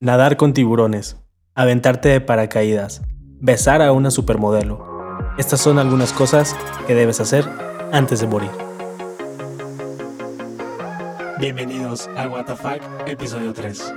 nadar con tiburones, aventarte de paracaídas, besar a una supermodelo. Estas son algunas cosas que debes hacer antes de morir. Bienvenidos a Fuck, episodio 3.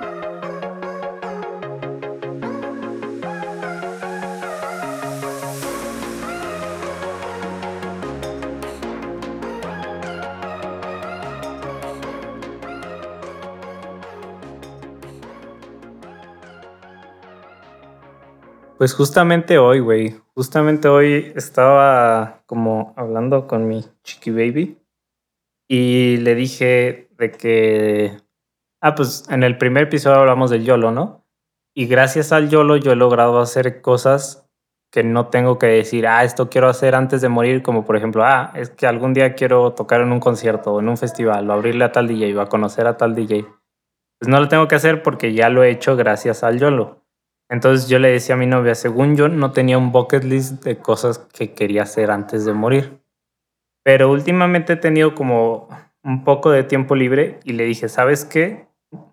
Pues justamente hoy, güey. Justamente hoy estaba como hablando con mi chiqui baby y le dije de que. Ah, pues en el primer episodio hablamos del YOLO, ¿no? Y gracias al YOLO yo he logrado hacer cosas que no tengo que decir, ah, esto quiero hacer antes de morir, como por ejemplo, ah, es que algún día quiero tocar en un concierto o en un festival o abrirle a tal DJ o a conocer a tal DJ. Pues no lo tengo que hacer porque ya lo he hecho gracias al YOLO. Entonces yo le decía a mi novia, según yo no tenía un bucket list de cosas que quería hacer antes de morir. Pero últimamente he tenido como un poco de tiempo libre y le dije, ¿sabes qué?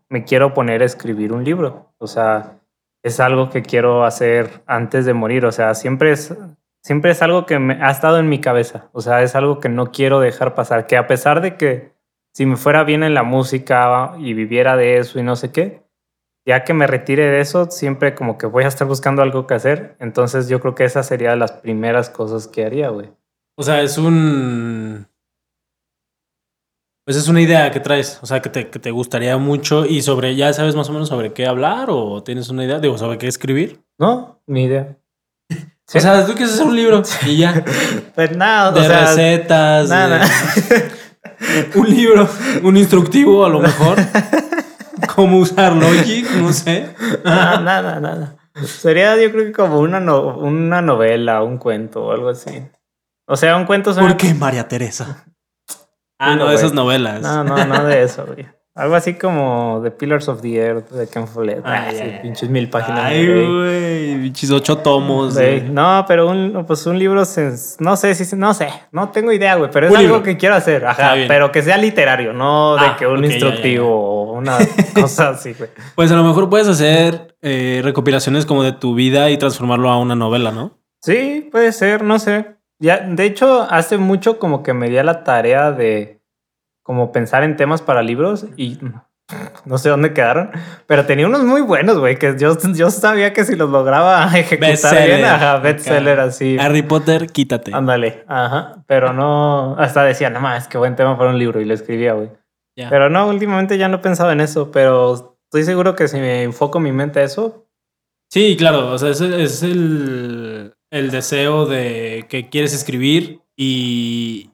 Me quiero poner a escribir un libro. O sea, es algo que quiero hacer antes de morir. O sea, siempre es, siempre es algo que me ha estado en mi cabeza. O sea, es algo que no quiero dejar pasar. Que a pesar de que si me fuera bien en la música y viviera de eso y no sé qué, ya que me retire de eso, siempre como que voy a estar buscando algo que hacer. Entonces yo creo que esa sería las primeras cosas que haría, güey. O sea, es un... Pues es una idea que traes, o sea, que te, que te gustaría mucho y sobre, ¿ya sabes más o menos sobre qué hablar o tienes una idea? Digo, ¿sobre qué escribir? No, ni idea. O sea, tú quieres hacer un libro y ya. Pues nada, de o sea, recetas. nada. de- un libro, un instructivo a lo mejor. Cómo usar Logic, no sé. nada, nada, nada. Sería yo creo que como una, no- una novela, un cuento o algo así. O sea, un cuento suena- ¿Por qué María Teresa? Ah, no, No, de esas novelas. No, no, no de eso, güey. Algo así como The Pillars of the Earth de Ken Follett. Ay, Ah, sí, ay, ay. pinches mil páginas. Ay, güey. pinches ocho tomos. No, pero un, pues un libro, sens- no sé si, no sé, no tengo idea, güey, pero es algo libro. que quiero hacer, ajá, pero que sea literario, no de Ah, que un instructivo o una cosa así, güey. Pues a lo mejor puedes hacer eh, recopilaciones como de tu vida y transformarlo a una novela, ¿no? Sí, puede ser, no sé. Ya, de hecho, hace mucho como que me di a la tarea de como pensar en temas para libros y no sé dónde quedaron, pero tenía unos muy buenos, güey, que yo, yo sabía que si los lograba ejecutar Bestseller. bien, ajá, bestseller así. Harry Potter, quítate. Ándale, ajá, pero no, hasta decía, no más, qué buen tema para un libro y lo escribía, güey. Ya. Pero no, últimamente ya no he pensado en eso, pero estoy seguro que si me enfoco mi mente a eso, Sí, claro, o sea, es, es el, el deseo de que quieres escribir y,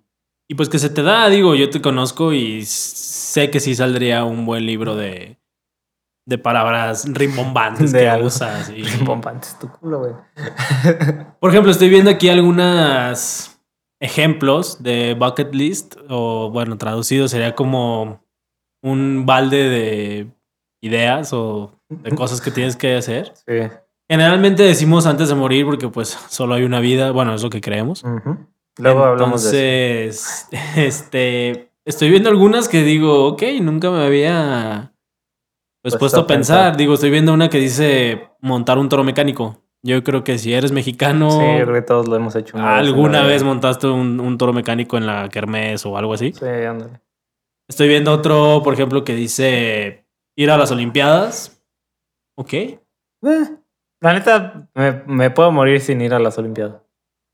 y pues que se te da, digo, yo te conozco y sé que sí saldría un buen libro de, de palabras rimbombantes De que algo. usas. y- bombantes tu culo, güey. Por ejemplo, estoy viendo aquí algunos ejemplos de bucket list, o bueno, traducido sería como un balde de ideas o de cosas que tienes que hacer. Sí. Generalmente decimos antes de morir porque pues solo hay una vida, bueno, es lo que creemos. Ujú. Luego hablamos de eso. Entonces, este, estoy viendo algunas que digo, ok, nunca me había pues, Puesto a pensar. pensar. Digo, estoy viendo una que dice montar un toro mecánico. Yo creo que si eres mexicano, Sí, yo creo que todos lo hemos hecho. una alguna vez montaste un, un toro mecánico en la kermés o algo así. Sí, ándale. Estoy viendo otro, por ejemplo, que dice ir a las Olimpiadas. Ok. Eh, la neta, me, me puedo morir sin ir a las Olimpiadas.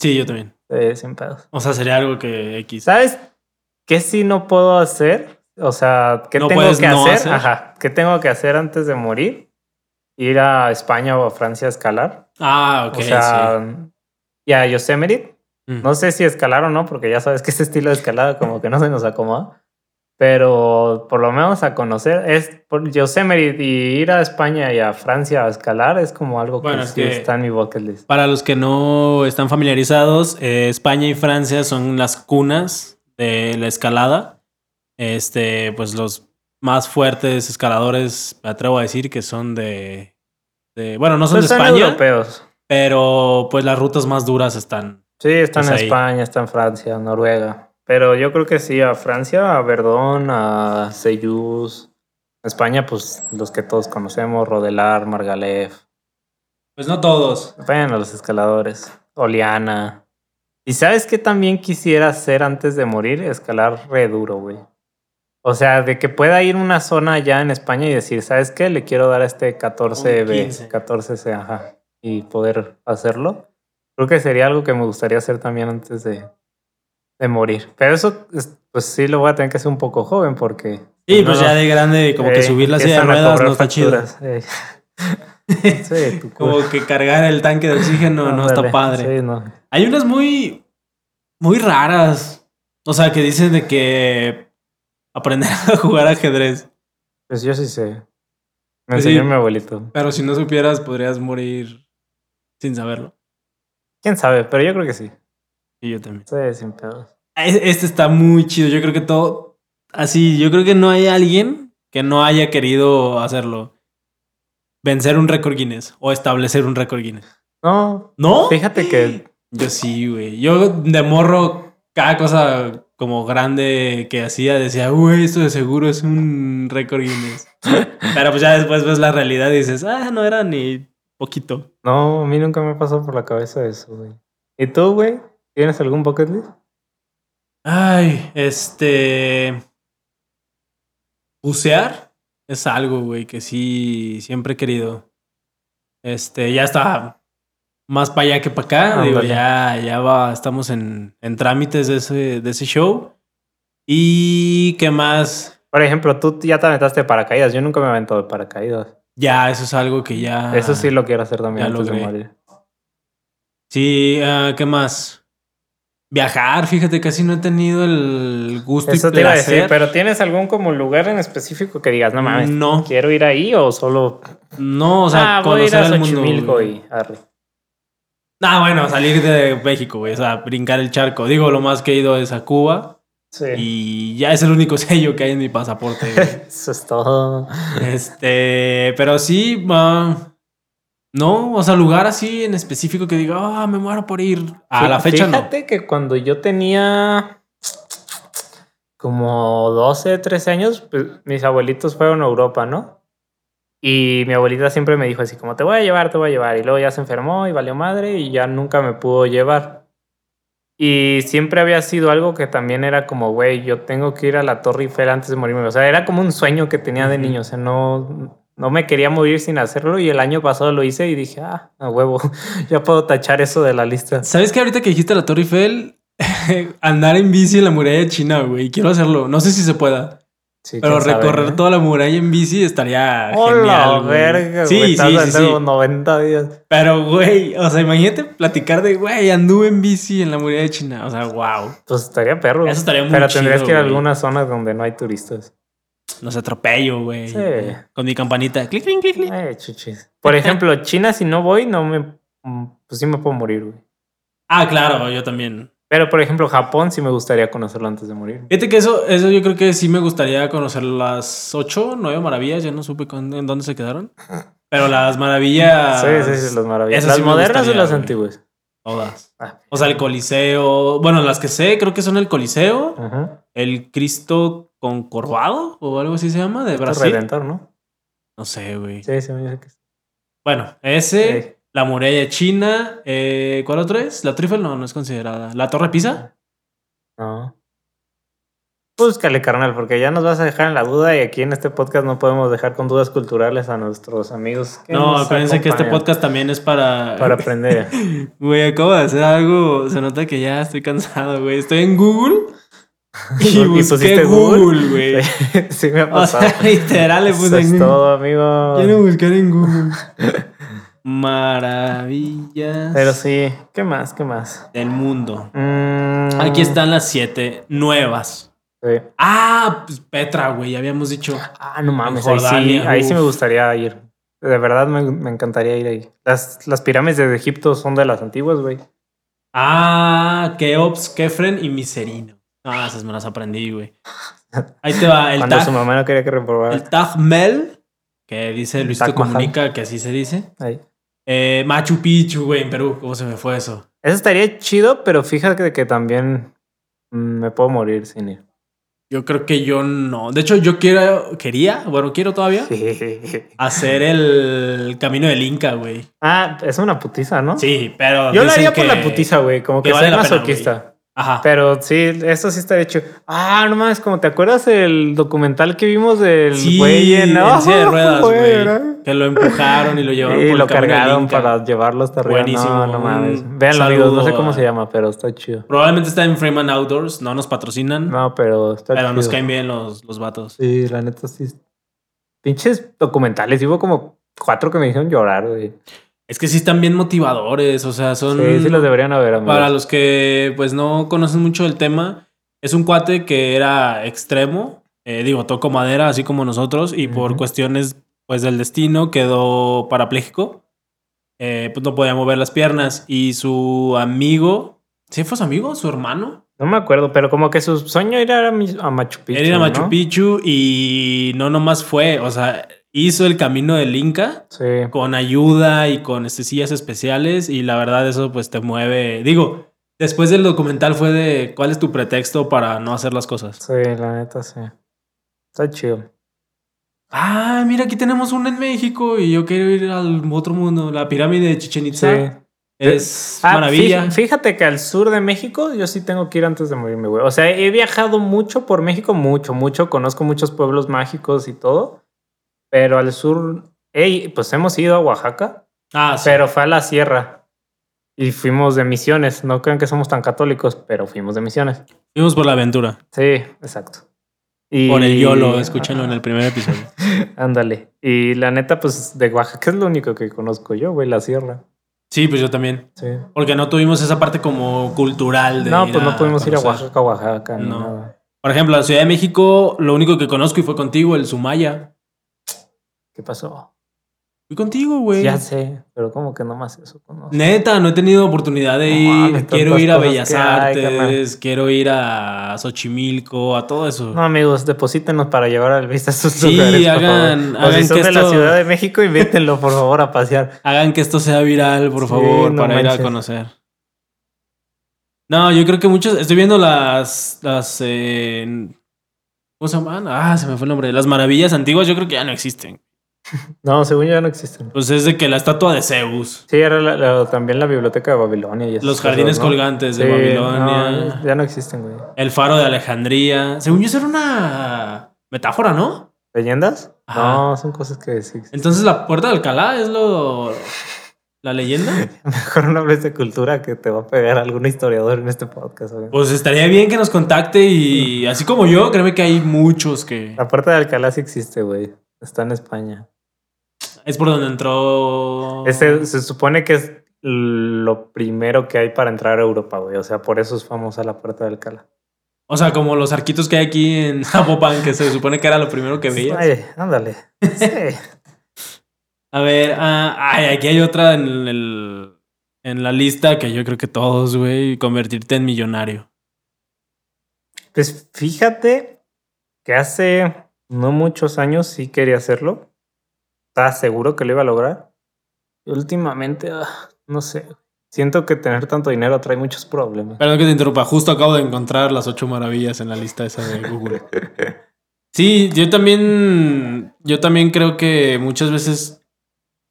Sí, yo también. Sí, sin pedos. O sea, sería algo que X. ¿Sabes qué sí no puedo hacer? O sea, ¿qué No tengo que no hacer? hacer. Ajá. ¿Qué tengo que hacer antes de morir? Ir a España o a Francia a escalar. Ah, ok. o sea, y a Yosemite. Mm. No sé si escalar o no, porque ya sabes que ese estilo de escalada como que no se nos acomoda. Pero por lo menos a conocer es por Yosemite y ir a España y a Francia a escalar es como algo que, es sí que- está en mi bucket list. Para los que no están familiarizados, eh, España y Francia son las cunas de la escalada. Este, pues los más fuertes escaladores, me atrevo a decir que son de. de- bueno, no son Pues de son España, europeos. pero pues las rutas más duras están. Sí, están Pues en ahí. España, está en Francia, Noruega. Pero yo creo que sí, a Francia, a Verdón, a Seyus, España, pues los que todos conocemos, Rodelar, Margalef. Pues no todos. Bueno, los escaladores. Oliana. ¿Y sabes qué también quisiera hacer antes de morir? Escalar re duro, güey. O sea, de que pueda ir a una zona ya en España y decir, ¿sabes qué? Le quiero dar a este 14B, 14C, ajá. Y poder hacerlo. Creo que sería algo que me gustaría hacer también antes de, de morir. Pero eso, pues sí lo voy a tener que hacer un poco joven porque... Sí, pues ya de grande, como que subir la silla de ruedas no está chido. Eh. sí, como que cargar el tanque de oxígeno no, está padre. Sí, no. Hay unas muy, muy raras. O sea, que dicen de que aprender a jugar ajedrez. Pues yo sí sé. Me pues enseñó mi abuelito. Pero si no supieras, podrías morir sin saberlo. Quién sabe, pero yo creo que sí. Y yo también. Sí, sin pedos. Este está muy chido. Yo creo que todo. Así, yo creo que no hay alguien que no haya querido hacerlo. Vencer un récord Guinness o establecer un récord Guinness. No. ¿No? Fíjate que. Yo sí, güey. Yo de morro, cada cosa como grande que hacía, decía, güey, esto de seguro es un récord Guinness. Pero pues ya después ves la realidad y dices, ah, no era ni poquito. No, a mí nunca me pasó por la cabeza eso, güey. ¿Y tú, güey? ¿Tienes algún bucket list? Ay, este. Bucear es algo, güey, que sí siempre he querido. Este, ya está más para allá que para acá. Digo, ya, ya va, estamos en, en trámites de ese, de ese show. ¿Y qué más? Por ejemplo, tú ya te aventaste de paracaídas. Yo nunca me avento de paracaídas. Ya, eso es algo que ya. Eso sí lo quiero hacer también antes de morir. Sí, uh, ¿qué más? Viajar, fíjate, casi no he tenido el gusto Eso te iba a decir, pero ¿tienes algún como lugar en específico que digas, no mames, no. quiero ir ahí o solo. No, o sea, ah, voy a ir a Xochimilco y arre. Ah, bueno, salir de México, güey, o sea, brincar el charco. Digo, lo más que he ido es a Cuba. Y ya es el único sello que hay en mi pasaporte. Eso es todo. Este, pero sí, no, o sea, lugar así en específico que diga, ah, me muero por ir. A la fecha no. Fíjate que cuando yo tenía como 12, 13 años, pues, mis abuelitos fueron a Europa, ¿no? Y mi abuelita siempre me dijo así como, te voy a llevar, te voy a llevar. Y luego ya se enfermó y valió madre y ya nunca me pudo llevar. Y siempre había sido algo que también era como, güey, yo tengo que ir a la Torre Eiffel antes de morirme. O sea, era como un sueño que tenía de niño. O sea, no, no me quería morir sin hacerlo. Y el año pasado lo hice y dije, ah, a huevo, ya puedo tachar eso de la lista. ¿Sabes que ahorita que dijiste la Torre Eiffel, andar en bici en la muralla de China, güey? Quiero hacerlo. No sé si se pueda. Pero recorrer toda la muralla en bici estaría genial. verga, sí, sí, sí, 90 días. Pero, güey, o sea, imagínate platicar de, güey, anduve en bici en la muralla de China. O sea, wow. Pues estaría perro. Eso estaría muy Pero tendrías que ir a algunas zonas donde no hay turistas. Los atropello, güey. Sí. Con mi campanita. Clic, clic, clic, clic. Eh, chuchis. Por ejemplo, China, si no voy, no me. Pues sí me puedo morir, güey. Ah, claro, yo también. Pero, por ejemplo, Japón sí me gustaría conocerlo antes de morir. Fíjate que eso, eso yo creo que sí me gustaría conocer las ocho, nueve maravillas. Ya no supe en dónde se quedaron. Pero las maravillas. Sí, sí, sí, las maravillas. ¿Las modernas o las antiguas? Todas. Ah, o sea, el Coliseo. Bueno, las que sé, creo que son el Coliseo, el Cristo Concorvado o algo así se llama, de Brasil. Redentor, ¿no? No sé, güey. Sí, sí, me dice que Bueno, ese. La muralla china. Eh, ¿Cuál otro es? La Trifel no, no es considerada. ¿La Torre Pisa? No. Búscale, carnal, porque ya nos vas a dejar en la duda y aquí en este podcast no podemos dejar con dudas culturales a nuestros amigos. no, acuérdense que este podcast también es para... Para aprender. Güey, acabo de hacer algo, se nota que ya estoy cansado, güey. Estoy en Google y, busqué Google, güey. Sí, me ha pasado. literal le puse Eso es todo, amigo. Quiero buscar en Google. Maravillas. Pero sí, ¿qué más? ¿Qué más? Del mundo. Mm. Aquí están las siete nuevas. Sí. Ah, pues Petra, güey, habíamos dicho. Ah, no mames, ahí sí, ahí sí me gustaría ir. De verdad me, me, encantaría ir ahí. Las, las pirámides de Egipto son de las antiguas, güey. Ah, Keops, Kefren y Miserino. Ah, esas me las aprendí, güey. Ahí te va el Cuando su mamá no quería que reprobara. El Taj Mel, que dice Luisito Comunica, que así se dice. Ahí. Eh, Machu Picchu, güey, en Perú. ¿Cómo se me fue eso? Eso estaría chido, pero fíjate que también mm, me puedo morir sin ir. Yo creo que yo no. De hecho, yo quiero, quería, bueno, quiero todavía hacer el camino del Inca, güey. ah, es una putiza, ¿no? Sí, pero. Yo lo haría por la putiza, güey. Como que, que vale soy la pena, masoquista. Ajá. Pero sí, eso sí está hecho. Ah, no mames, como te acuerdas el documental que vimos del Sí, güey en silla de ruedas, güey. Que lo empujaron y lo llevaron Y por el lo cargaron para llevarlo hasta arriba. Buenísimo. No, no mames. Véanlo, amigos. No sé cómo a- se llama, pero está chido. Probablemente está en Freeman Outdoors, no nos patrocinan, No, pero está pero chido. nos caen bien los, los vatos. Sí, la neta sí. Pinches documentales. Hubo como cuatro que me hicieron llorar, güey. Es que sí están bien motivadores, o sea, son... Sí, sí los deberían haber, amigos. Para los que pues no conocen mucho el tema, es un cuate que era extremo, eh, digo, tocó madera así como nosotros y por cuestiones pues del destino quedó parapléjico, eh, pues no podía mover las piernas y su amigo, ¿sí fue su amigo? ¿Su hermano? No me acuerdo, pero como que su sueño era ir a a Machu Picchu. Era Machu ¿no? Picchu y no nomás fue, o sea, hizo el camino del Inca Sí. con ayuda y con este, sillas especiales y la verdad eso pues te mueve. Digo, después del documental fue de cuál es tu pretexto para no hacer las cosas. Sí, la neta sí. Está chido. Ah, mira, aquí tenemos una en México y yo quiero ir al otro mundo, la pirámide de Chichen Itza. Sí. Es Ah, maravilla. fí- Fíjate que al sur de México yo sí tengo que ir antes de morirme, güey. O sea, he viajado mucho por México, mucho, mucho. Conozco muchos pueblos mágicos y todo. Pero al sur, ey, pues hemos ido a Oaxaca, Ah, sí. pero fue a la sierra. Y fuimos de misiones. No crean que somos tan católicos, pero fuimos de misiones. Fuimos por la aventura. Sí, exacto. Y... Por el YOLO, escúchenlo en el primer episodio. Ándale. Y la neta, pues de Oaxaca es lo único que conozco yo, güey, la sierra. Sí, pues yo también. Sí. Porque no tuvimos esa parte como cultural de No, ir pues no pudimos ir a. Oaxaca, Oaxaca, ni No. nada. Por ejemplo, la Ciudad de México, lo único que conozco y fue contigo, el Sumaya. ¿Qué pasó? Fui contigo, güey. Ya sé, pero como que nomás eso conozco. Neta, no he tenido oportunidad de No ir. quiero ir a Bellas hay, Artes, quiero ir a Xochimilco, a todo eso. No, amigos, deposítenos para llevar al vista a sus Sí, lugares. por hagan- favor. O hagan si son que de la esto- Ciudad de México, invítenlo, por favor, a pasear. Hagan que esto sea viral, por Sí, favor, no para ir a conocer. No, yo creo que muchos. Estoy viendo las. las eh, ¿Cómo se llaman? Ah, se me fue el nombre. Las maravillas antiguas, yo creo que ya no existen. No, según yo ya no existen. Pues es de que la estatua de Zeus, Sí, era la- la- también la biblioteca de Babilonia. Y los cosas, jardines ¿no? colgantes de Sí, Babilonia, no, ya no existen, güey. el faro de Alejandría. Según yo, eso era una metáfora, ¿no? ¿Leyendas? Ajá. No, son cosas que sí. existen. Entonces, la puerta de Alcalá es lo. la leyenda. Mejor no hables de cultura que te va a pegar algún historiador en este podcast. Pues estaría bien que nos contacte y así como yo, créeme que hay muchos que. La puerta de Alcalá sí existe, güey. Está en España. Es por donde entró. Ese se supone que es lo primero que hay para entrar a Europa, güey. O sea, por eso es famosa la puerta de Alcalá. O sea, como los arquitos que hay aquí en Zapopan, que se supone que era lo primero que veías. Ay, ándale. Sí. A ver, ah, ay, aquí hay otra en, el, en la lista que yo creo que todos, güey, convertirte en millonario. Pues fíjate que hace no muchos años sí quería hacerlo. Estaba seguro que lo iba a lograr. Y últimamente, ah, no sé. Siento que tener tanto dinero trae muchos problemas. Perdón que te interrumpa, justo acabo de encontrar las ocho maravillas en la lista esa de Google. Sí, yo también, yo también creo que muchas veces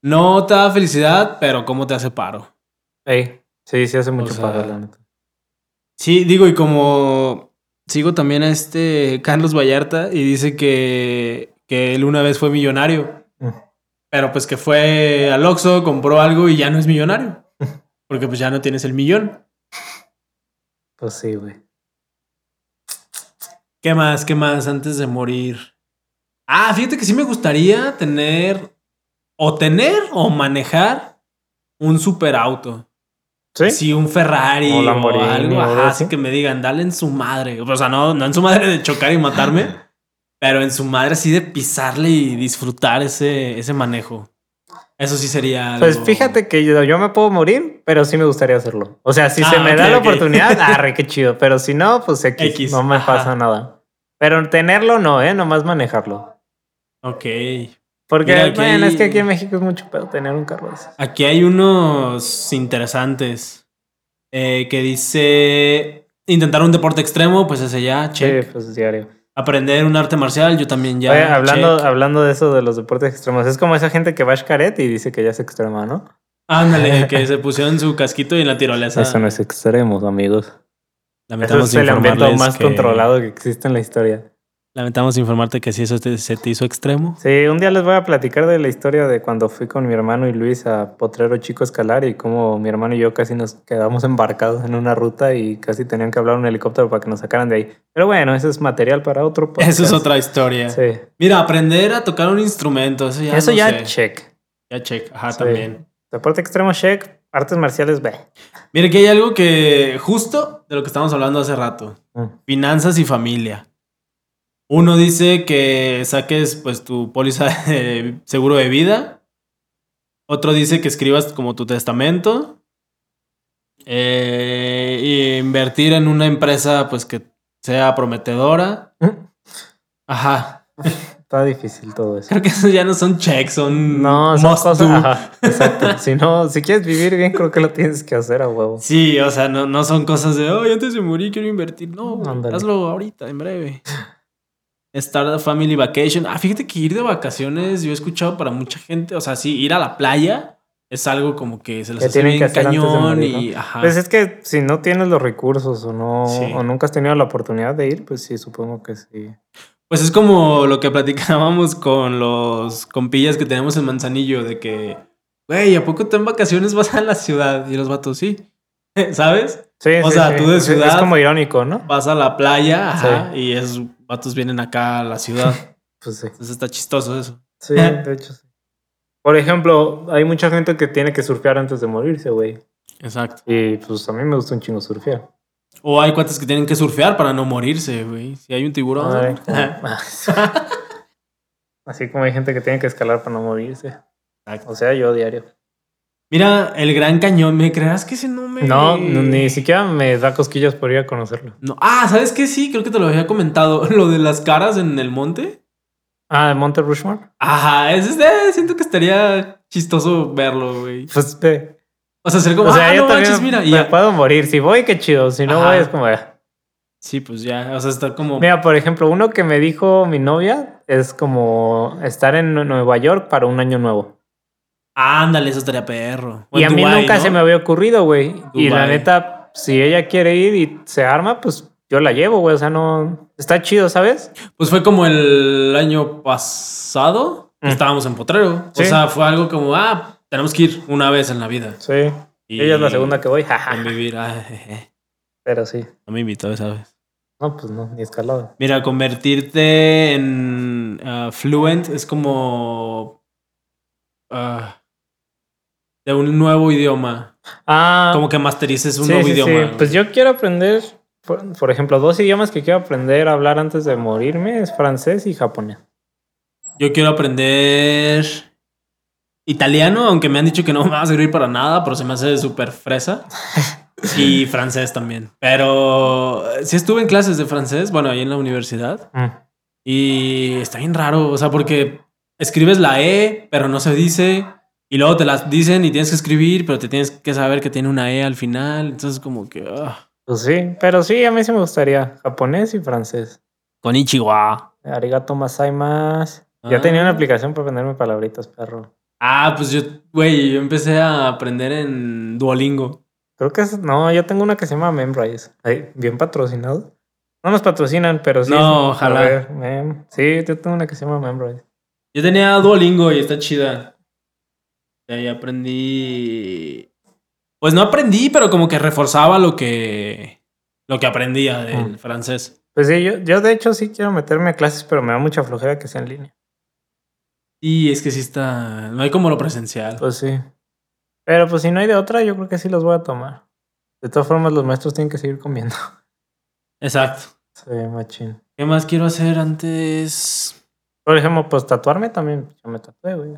no te da felicidad, pero cómo te hace paro. Ey, sí, sí hace mucho sea, paro, la neta. Sí, digo, y como sigo también a este Carlos Vallarta y dice que, que él una vez fue millonario, Mm. pero pues que fue al Oxxo, compró algo y ya no es millonario, porque pues ya no tienes el millón. Pues sí, güey. ¿Qué más? ¿Qué más antes de morir? Ah, fíjate que sí me gustaría tener o tener o manejar un superauto. ¿Sí? Sí, un Ferrari O o, algo, ajá, así. que me digan, dale en su madre. O sea, no, no en su madre de chocar y matarme, pero en su madre así de pisarle y disfrutar ese, ese manejo. Eso sí sería algo... Pues fíjate que yo, yo me puedo morir, pero sí me gustaría hacerlo. O sea, si Ah, se me da ok, la oportunidad, arre, qué chido. Pero si no, pues X, X, no me ajá. pasa nada. Pero tenerlo no, ¿eh? Nomás manejarlo. Ok. Porque, Mira, bueno, hay- es que aquí en México es mucho pedo tener un carro de esos. Aquí hay unos interesantes eh, que dice intentar un deporte extremo, pues ese ya, check. Sí, pues diario. aprender un arte marcial, yo también ya. Oye, hablando, check. hablando de eso de los deportes extremos, es como esa gente que va a Xcaret y dice que ya es extrema, ¿no? Ándale, que se pusieron su casquito y en la tirolesa. Eso no es extremo, amigos. Eso es el ambiente más que- controlado que existe en la historia. Lamentamos informarte que si eso te- se te hizo extremo. Sí, un día les voy a platicar de la historia de cuando fui con mi hermano y Luis a Potrero Chico escalar y cómo mi hermano y yo casi nos quedamos embarcados en una ruta y casi tenían que hablar un helicóptero para que nos sacaran de ahí. Pero bueno, ese es material para otro podcast. Eso es otra historia. Sí. Mira, aprender a tocar un instrumento, eso ya Eso no ya sé. check. Ya check, ajá, Sí. también. Deporte extremo check, artes marciales ve. Mira que hay algo que justo de lo que estábamos hablando hace rato. Mm. Finanzas y familia. Uno dice que saques pues tu póliza de seguro de vida. Otro dice que escribas como tu testamento. Eh, y invertir en una empresa pues que sea prometedora. Ajá. Está difícil todo eso. Creo que esos ya no son checks, son No, son cosas. Ajá, exacto. Si no, si quieres vivir bien, creo que lo tienes que hacer a huevo. Sí, o sea, no, no son cosas de, ay, antes de morir quiero invertir. No, Ándale. hazlo ahorita, en breve. Start a family vacation. Ah, fíjate que ir de vacaciones, yo he escuchado para mucha gente, o sea, sí, ir a la playa es algo como que se les Que hace bien que cañón morir, y, ajá. Pues es que si no tienes los recursos o no, Sí. o nunca has tenido la oportunidad de ir, pues sí, supongo que sí. Pues es como lo que platicábamos con los compillas que tenemos en Manzanillo, de que, güey, ¿a poco tú en vacaciones vas a la ciudad? Y los vatos, sí. ¿Sabes? Sí, O sí, sea, sí. tú de Es- Es ciudad- como irónico, ¿no? Vas a la playa, ajá, y esos vatos vienen acá a la ciudad. Pues sí. Entonces está chistoso eso. Sí, de hecho sí. Por ejemplo, hay mucha gente que tiene que surfear antes de morirse, güey. Exacto. Y pues a mí me gusta un chingo surfear. O hay cuates que tienen que surfear para no morirse, güey. Si hay un tiburón. Ay, Así como hay gente que tiene que escalar para no morirse. Exacto. O sea, yo diario. Mira, el Gran Cañón, ¿me creas que ese no me... No, ni siquiera me da cosquillas por ir a conocerlo. No. Ah, ¿sabes qué? Sí, creo que te lo había comentado. Lo de las caras en el monte. Ah, ¿el Monte Rushmore? Ajá, es, eh, siento que estaría chistoso verlo, güey. Pues ve. O sea, ser como, o sea, ah, yo no también manches, mira. y me ya. puedo morir. Si voy, qué chido. Si no Ajá. voy, es como... ah. Sí, pues ya. O sea, está como... Mira, por ejemplo, uno que me dijo mi novia es como estar en Nueva York para un año nuevo. Ándale, eso estaría perro. O y en a mí nunca ¿no? se me había ocurrido, güey. Y la neta, si ella quiere ir y se arma, pues yo la llevo, güey. O sea, no... Está chido, ¿sabes? Pues fue como el año pasado. Mm. Estábamos en Potrero. Sí. O sea, fue algo como, ah, tenemos que ir una vez en la vida. Sí. Y Ella es la segunda que voy, jaja. Convivir. ah. Pero sí. No me invitó esa vez. No, pues no, ni escalada. Mira, convertirte en ah, fluent es como ah, de un nuevo idioma. Ah, Como que masterices un sí, nuevo sí, sí. idioma. Pues yo quiero aprender, por, por ejemplo, dos idiomas que quiero aprender a hablar antes de morirme es francés y japonés. Yo quiero aprender italiano, aunque me han dicho que no me va a servir para nada, pero se me hace súper fresa. Y francés también. Pero sí estuve en clases de francés, bueno, ahí en la universidad. Mm. Y está bien raro, o sea, porque escribes la E, pero no se dice. Y luego te las dicen y tienes que escribir, pero te tienes que saber que tiene una E al final. Entonces, como que. ah. Pues sí, pero sí, a mí sí me gustaría japonés y francés. Con Ichiwa. Arigato masaimas. Ya tenía una aplicación para aprenderme palabritas, perro. Ah, pues yo, güey, yo empecé a aprender en Duolingo. Creo que es, no, yo tengo una que se llama Memrise. Ay, bien patrocinado. No nos patrocinan, pero sí. No, ojalá. ver, sí, yo tengo una que se llama Memrise. Yo tenía Duolingo y está chida. Y ahí aprendí. Pues no aprendí, pero como que reforzaba lo que. Lo que aprendía del Mm. francés. Pues sí, yo, yo de hecho sí quiero meterme a clases, pero me da mucha flojera que sea en línea. Y es que sí está. No hay como lo presencial. Pues sí. Pero pues si no hay de otra, yo creo que sí los voy a tomar. De todas formas, los maestros tienen que seguir comiendo. Exacto. Sí, machín. ¿Qué más quiero hacer antes? Por ejemplo, pues tatuarme también. Yo me tatué, güey.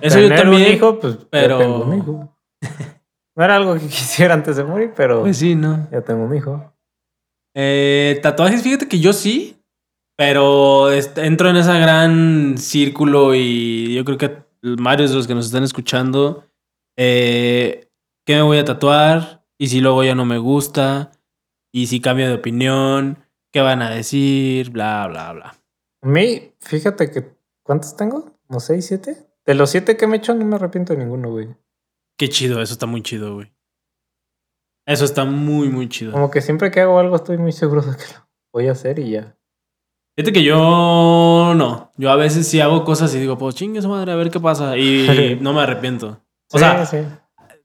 Eso yo Tener también. un hijo, pues pero- ya tengo un hijo. No era algo que quisiera antes de morir, pero Pues sí, ¿no? ya tengo un hijo. Eh, tatuajes, fíjate que yo sí. Pero entro en ese gran círculo y yo creo que varios de los que nos están escuchando, eh, ¿qué me voy a tatuar? Y si luego ya no me gusta, y si cambio de opinión, qué van a decir, bla, bla, bla. A mí, fíjate que. ¿Cuántos tengo? ¿No seis, siete? De los siete que me he hecho, no me arrepiento de ninguno, güey. Qué chido, eso está muy chido, güey. Eso está muy, muy chido. Como que siempre que hago algo estoy muy seguro de que lo voy a hacer y ya. Fíjate que yo no. Yo a veces sí hago cosas y digo, pues chingue su madre, a ver qué pasa. Y no me arrepiento. O Sí, sea, sí.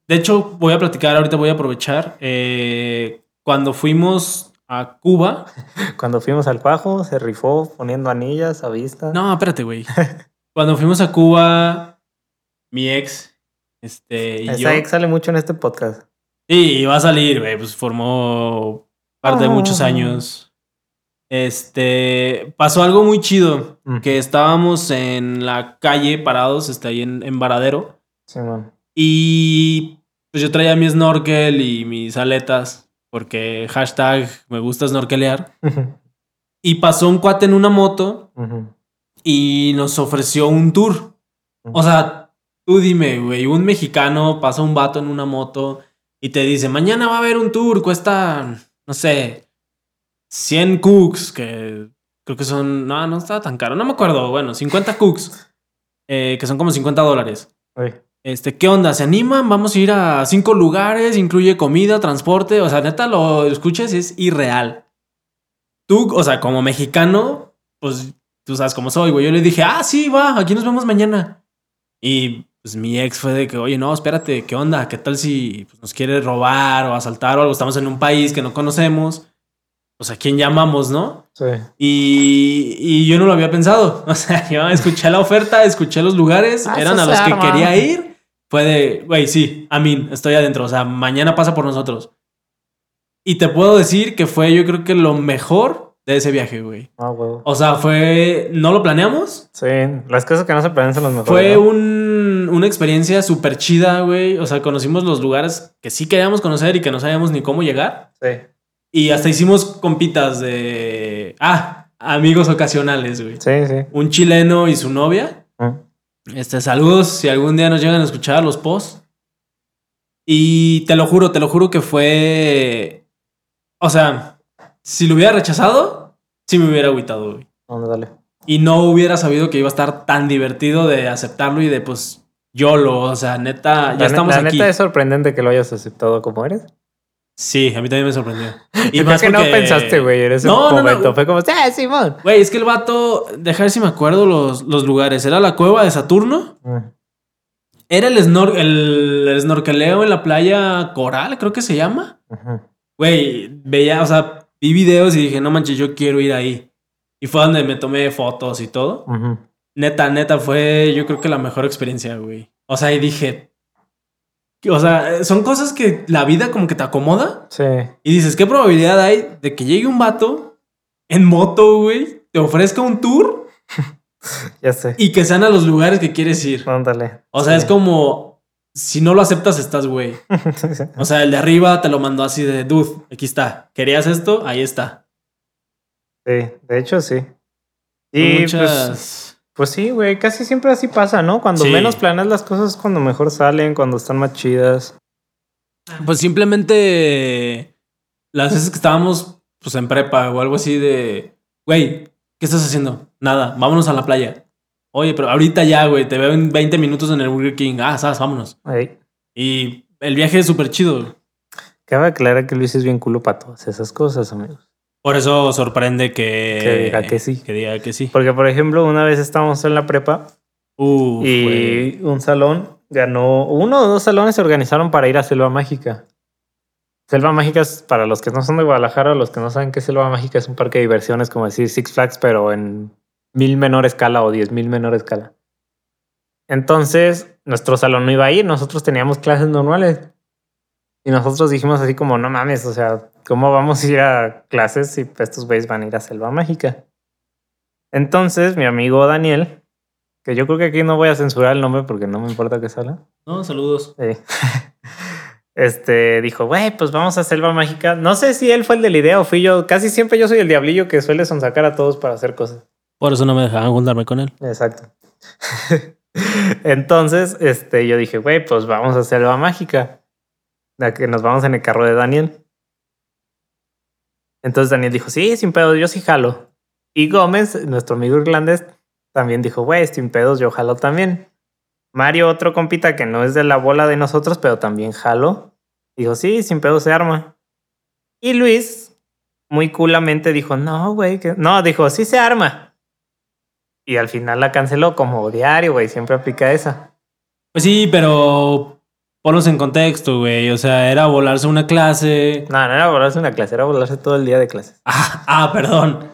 de hecho, voy a platicar, ahorita voy a aprovechar. eh, cuando fuimos a Cuba. Cuando fuimos al Fajo, se rifó poniendo anillas a vista. No, espérate, güey. Cuando fuimos a Cuba, mi ex, este, y yo. Esa ex sale mucho en este podcast. Sí, va a salir, güey. Pues formó parte de muchos Ah. años. Este. Pasó algo muy chido. Mm. Que estábamos en la calle parados, está ahí en, en Varadero. Simón. Y pues yo traía mi snorkel y mis aletas. Porque hashtag me gusta snorkelear. Y pasó un cuate en una moto Ujú. Y nos ofreció un tour. O sea, tú dime, güey, un mexicano pasa un vato en una moto y te dice, mañana va a haber un tour, cuesta, no sé, 100 cooks, que creo que son, no, no está tan caro, no me acuerdo, bueno, 50 cooks, eh, que son como 50 dólares. Este, ¿qué onda? ¿Se animan? Vamos a ir a cinco lugares, incluye comida, transporte, o sea, neta, lo escuches, es irreal. Tú, o sea, como mexicano, pues tú sabes cómo soy, güey. Yo le dije, ah, sí, va, aquí nos vemos mañana. Y pues mi ex fue de que, oye, no, espérate, ¿qué onda? ¿Qué tal si pues, nos quiere robar o asaltar o algo? Estamos en un país que no conocemos. Pues a quién llamamos, ¿no? Sí. Y, y yo no lo había pensado. O sea, yo escuché la oferta, escuché los lugares, Ah, eran a los que quería ir. Fue de, güey, sí, a mí, estoy adentro. O sea, mañana pasa por nosotros. Y te puedo decir que fue, yo creo que lo mejor de ese viaje, güey. Ah, huevo. O sea, fue, no lo planeamos. Sí, las cosas que no se planean son las mejores. Fue ¿no? un, una experiencia súper chida, güey. O sea, conocimos los lugares que sí queríamos conocer y que no sabíamos ni cómo llegar. Sí. Y hasta hicimos compitas de, ah, amigos ocasionales, güey. Sí, sí. un chileno y su novia. Mm. Este, saludos si algún día nos llegan a escuchar los posts. Y te lo juro, te lo juro que fue. O sea, si lo hubiera rechazado, sí me hubiera agüitado, güey. Ándale. Y no hubiera sabido que iba a estar tan divertido de aceptarlo y de pues YOLO. O sea, neta, ya La estamos la aquí. neta es sorprendente que lo hayas aceptado como eres. Sí, a mí también me sorprendió. Y más que no pensaste, güey, en ese No, no, no. momento. Fue como, ¡ah, Simón! Güey, es que el vato, dejar si me acuerdo los, los lugares. Era la cueva de Saturno. Mm. Era el, snor el, el snorkeleo en la playa Coral, creo que se llama. Güey, veía, o sea, vi videos y dije, no manches, yo quiero ir ahí. Y fue donde me tomé fotos y todo. Neta, neta, fue yo creo que la mejor experiencia, güey. O sea, y dije, o sea, son cosas que la vida como que te acomoda Sí. y dices, ¿qué probabilidad hay de que llegue un vato en moto, güey, te ofrezca un tour Ya sé. y que sean a los lugares que quieres ir? Ándale. O sea, Sí. es como, si no lo aceptas, estás, güey. O sea, el de arriba te lo mandó así de, dude, aquí está. ¿Querías esto? Ahí está. Sí, de hecho sí. Y pues, Muchas... pues sí, güey, casi siempre así pasa, ¿no? Cuando Sí. menos planeas las cosas, cuando mejor salen, cuando están más chidas. Pues simplemente las veces que estábamos pues en prepa o algo así de, güey, ¿qué estás haciendo? Nada, vámonos a la playa. Oye, pero ahorita ya, güey, te veo en 20 minutos en el Burger King. Ah, sabes, vámonos. Y el viaje es súper chido. Cabe aclarar que Luis es bien culo para todas esas cosas, amigos. Por eso sorprende que... Que diga que sí. Que diga que sí. Porque, por ejemplo, una vez estábamos en la prepa Uf, güey. y un salón ganó, uno o dos salones se organizaron para ir a Selva Mágica. Selva Mágica es, para los que no son de Guadalajara o los que no saben qué es Selva Mágica, es un parque de diversiones, como decir Six Flags, pero en mil menor escala o diez mil menor escala. Entonces, nuestro salón no iba a ir, nosotros teníamos clases normales. Y nosotros dijimos así como, no mames, o sea, ¿cómo vamos a ir a clases si estos güeyes van a ir a Selva Mágica? Entonces, mi amigo Daniel, que yo creo que aquí no voy a censurar el nombre porque no me importa que salga. No, saludos. Sí. Este dijo, güey, pues vamos a Selva Mágica. No sé si él fue el de la idea o fui yo. Casi siempre yo soy el diablillo que suele sonsacar a todos para hacer cosas. Por eso no me dejaban juntarme con él. Exacto. Entonces, este, yo dije, güey, pues vamos a Selva Mágica. La que nos vamos en el carro de Daniel. Entonces Daniel dijo, sí, sin pedos, yo sí jalo. Y Gómez, nuestro amigo irlandés, también dijo, güey, sin pedos, yo jalo también. Mario, otro compita que no es de la bola de nosotros, pero también jalo. Dijo, sí, sin pedos se arma. Y Luis, muy coolamente, dijo, no, güey, que... no, dijo, sí se arma. Y al final la canceló como diario, güey, siempre aplica esa. Pues sí, pero ponlos en contexto, güey. O sea, era volarse una clase. No, no era volarse una clase, era volarse todo el día de clases. Ah, ah, perdón.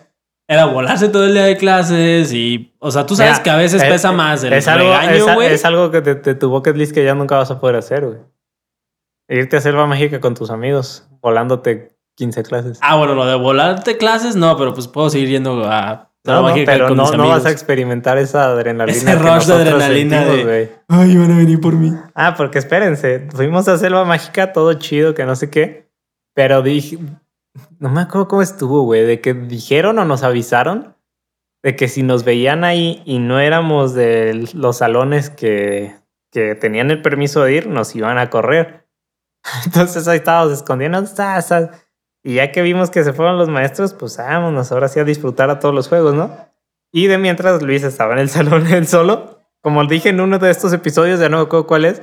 Era volarse todo el día de clases y, o sea, tú sabes Mira, que a veces es- pesa más el es algo, regaño, es, güey. es algo que de, de tu bucket list que ya nunca vas a poder hacer, güey. Irte a Selva Mágica con tus amigos, volándote 15 clases. Ah, bueno, lo de volarte clases, no, pero pues puedo seguir yendo a no, no, pero no, no vas a experimentar esa adrenalina. Ese rush de adrenalina sentimos, de-. Ay, van a venir por mí. Ah, porque espérense, fuimos a Selva Mágica, todo chido, que no sé qué. Pero dije, no me acuerdo cómo estuvo, güey, de que dijeron o nos avisaron de que si nos veían ahí y no éramos de los salones que, que tenían el permiso de ir, nos iban a correr. Entonces ahí estábamos escondiendo. ¿dónde estás? Y ya que vimos que se fueron los maestros, pues vámonos ahora sí a disfrutar a todos los juegos, ¿no? Y de mientras Luis estaba en el salón él solo. Como dije en uno de estos episodios, ya no me acuerdo cuál es,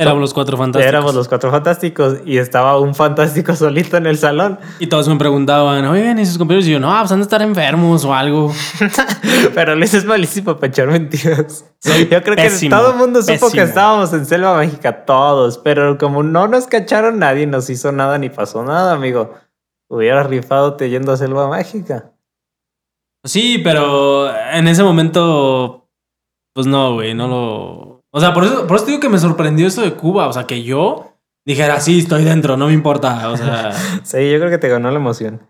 Éramos los cuatro fantásticos. Éramos los cuatro fantásticos y estaba un fantástico solito en el salón. Y todos me preguntaban, oigan, ¿y sus compañeros? Y yo, no, pues han de estar enfermos o algo. Pero Luis es malísimo para echar mentiras. Soy Yo creo pésimo, que todo el mundo supo que pésimo. estábamos en Selva Mágica, todos. Pero como no nos cacharon, nadie nos hizo nada ni pasó nada, amigo. Hubieras rifado te yendo a Selva Mágica. Sí, pero en ese momento, pues no, güey, no lo... O sea, por eso, por eso digo que me sorprendió eso de Cuba. O sea, que yo dijera, sí, estoy dentro, no me importa. O sea, Sí, yo creo que te ganó la emoción.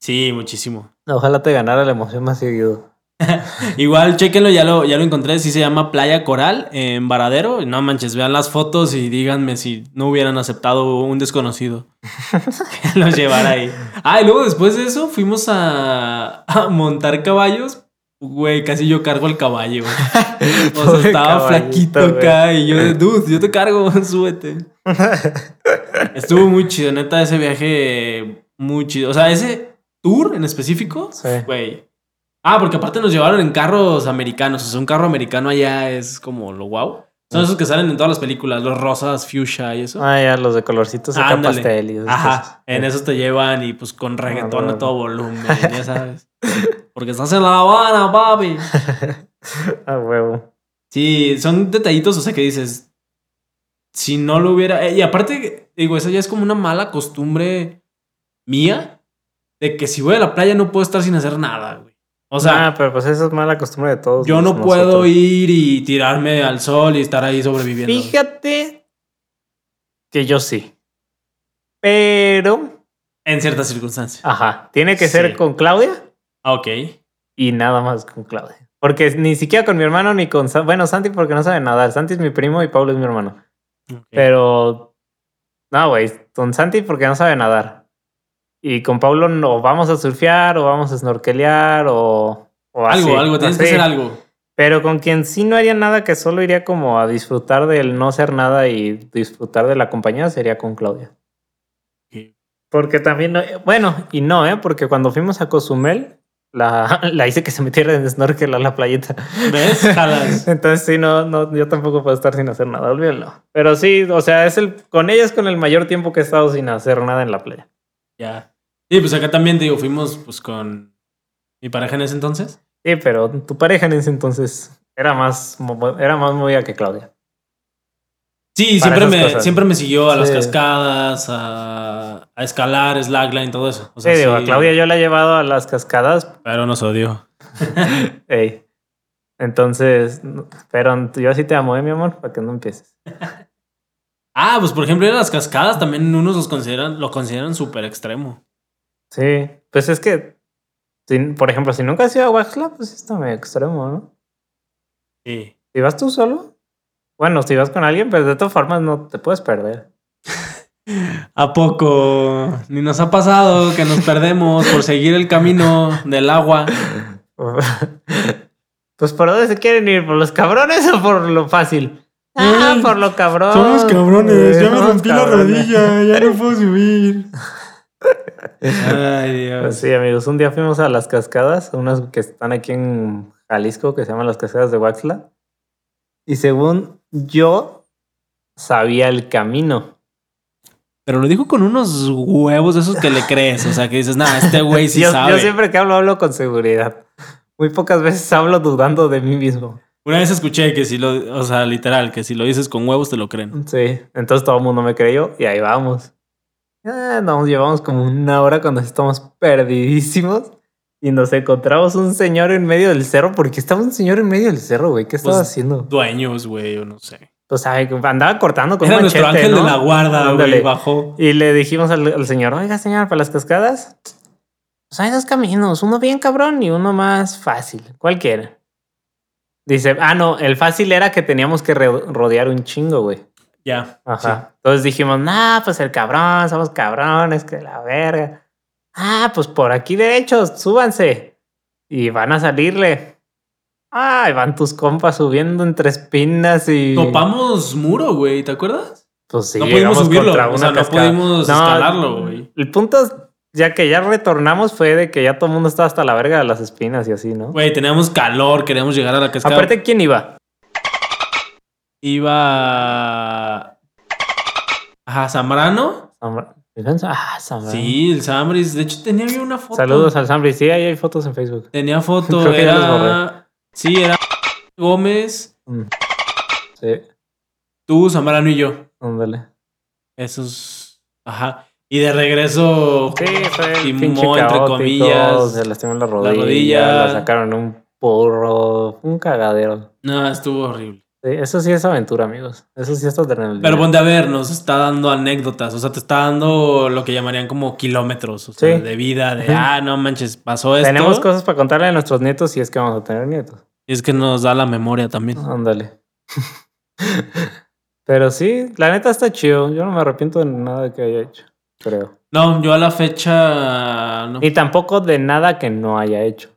sí, muchísimo. Ojalá te ganara la emoción más seguido. Igual, chéquenlo, ya lo, ya lo encontré. Sí se llama Playa Coral en Varadero. No manches, vean las fotos y díganme si no hubieran aceptado un desconocido que los llevara ahí. Ah, y luego después de eso fuimos a, a montar caballos. Güey, casi yo cargo el caballo. güey. O sea, estaba flaquito güey. acá y yo, dude, yo te cargo, súbete. Estuvo muy chido, neta, ese viaje muy chido. O sea, ese tour en específico, Sí. Ah, porque aparte nos llevaron en carros americanos. O sea, un carro americano allá es como lo wow. Son esos que salen en todas las películas, los rosas, fuchsia y eso. Ah, ya, los de colorcitos acá pastel y Ajá, cosas. en esos te llevan y pues con reggaetón a todo volumen, ya sabes. Porque estás en La Habana, papi. Ah, huevo. Sí, son detallitos, o sea, que dices, si no lo hubiera... eh, y aparte, digo, esa ya es como una mala costumbre mía, de que si voy a la playa no puedo estar sin hacer nada, güey. O sea, ah, pero pues eso es mala costumbre de todos. yo no nosotros. puedo ir y tirarme al sol y estar ahí sobreviviendo. Fíjate que yo sí. Pero, En ciertas circunstancias. ajá, tiene que ser con Claudia Ah, Ok. y nada más con Claudia. Porque ni siquiera con mi hermano ni con... Bueno, Santi porque no sabe nadar. Santi es mi primo y Pablo es mi hermano. ok. Pero... No, güey. Con Santi porque no sabe nadar. Y con Pablo no vamos a surfear o vamos a snorkelear o... o así. algo, algo, tienes que hacer algo. Pero con quien sí no haría nada, que solo iría como a disfrutar del no hacer nada y disfrutar de la compañía, sería con Claudia. Porque también, no- bueno, y no, ¿eh? Porque cuando fuimos a Cozumel, la, la hice que se metiera en snorkel a la playita. ¿Ves? Jalas. Entonces sí, no, no, yo tampoco puedo estar sin hacer nada, olvídalo. Pero sí, o sea, es el, con ella es con el mayor tiempo que he estado sin hacer nada en la playa. Ya. Sí, pues acá también, te digo, fuimos pues con mi pareja en ese entonces. Sí, pero tu pareja en ese entonces era más, era más movida que Claudia. Sí, Para siempre me, cosas. siempre me siguió a las cascadas, a, a escalar, slackline, todo eso. O Sí, digo, a Claudia yo la he llevado a las cascadas, Pero nos odió. ey. Entonces, pero yo sí te amo, ¿eh, mi amor? Para que no empieces. Ah, pues por ejemplo, las cascadas también unos los consideran, lo consideran súper extremo. Sí, pues es que, por ejemplo, si nunca has ido a Waxla, pues está medio extremo, ¿no? Sí. Si vas tú solo, bueno, si vas con alguien, pero de todas formas no te puedes perder. ¿A poco? Ni nos ha pasado que nos perdemos por seguir el camino del agua. pues por dónde se quieren ir, por los cabrones o por lo fácil. Ah, por lo cabrón. Somos cabrones, ya me rompí la rodilla, ya no puedo subir. Ay, Dios. Pues sí, amigos, un día fuimos a las cascadas, unas que están aquí en Jalisco, que se llaman las cascadas de Waxla. Y según yo, sabía el camino. Pero lo dijo con unos huevos de esos que le crees. O sea, que dices, nah, este güey sí yo, sabe. yo siempre que hablo, hablo con seguridad. Muy pocas veces hablo dudando de mí mismo. Una vez escuché que si lo, o sea, literal, que si lo dices con huevos te lo creen. Sí, entonces todo el mundo me creyó y ahí vamos. Ah, nos llevamos como una hora cuando estamos perdidísimos y nos encontramos un señor en medio del cerro. porque estaba un señor en medio del cerro, güey? ¿Qué estaba Pues, haciendo? Dueños, güey, o no sé. Pues ay, andaba cortando con Era un nuestro machete, ángel ¿no? de la guarda, güey, bajó. Y le dijimos al, al señor, oiga, señor, para las cascadas, pues hay dos caminos, uno bien cabrón y uno más fácil. ¿Cuál quiere? Dice, ah, no, el fácil era que teníamos que rodear un chingo, güey. Ya. Ajá. Entonces dijimos, nah, pues el cabrón, somos cabrones, que la verga. Ah, pues por aquí derecho, súbanse. Y van a salirle. Ay, van tus compas subiendo entre espinas y. Topamos muro, güey, ¿te acuerdas? Pues sí, no pudimos subirlo. contra O sea, una no pudimos No, escalarlo, güey. El punto, es, ya que ya retornamos, fue de que ya todo el mundo estaba hasta la verga de las espinas y así, ¿no? Güey, teníamos calor, queríamos llegar a la cascada. Aparte, ¿quién iba? Iba. Ajá, Zambrano. Zambra- Ah, Zambrano. Sí, el Zambris. De hecho, tenía yo una foto. Saludos al Zambri. Sí, ahí hay fotos en Facebook. Tenía foto, Creo que ya los era. Sí, era Gómez, Mm. Sí, tú, Zambrano y yo. ándale. Esos. Ajá. Y de regreso. Sí, fue Timó, entre comillas. Se lastimó la rodilla, rodilla. la sacaron un porro, un cagadero. No, estuvo horrible. Sí, eso sí es aventura, amigos. Eso sí es adrenalina. Pero ponte a ver, nos está dando anécdotas. O sea, te está dando lo que llamarían como kilómetros. O sea, Sí. de vida, de ah, no manches, pasó esto. Tenemos cosas para contarle a nuestros nietos si es que vamos a tener nietos. Y es que nos da la memoria también. Ándale. Pero sí, la neta está chido. Yo no me arrepiento de nada que haya hecho, creo. No, yo a la fecha. No. Ni tampoco de nada que no haya hecho.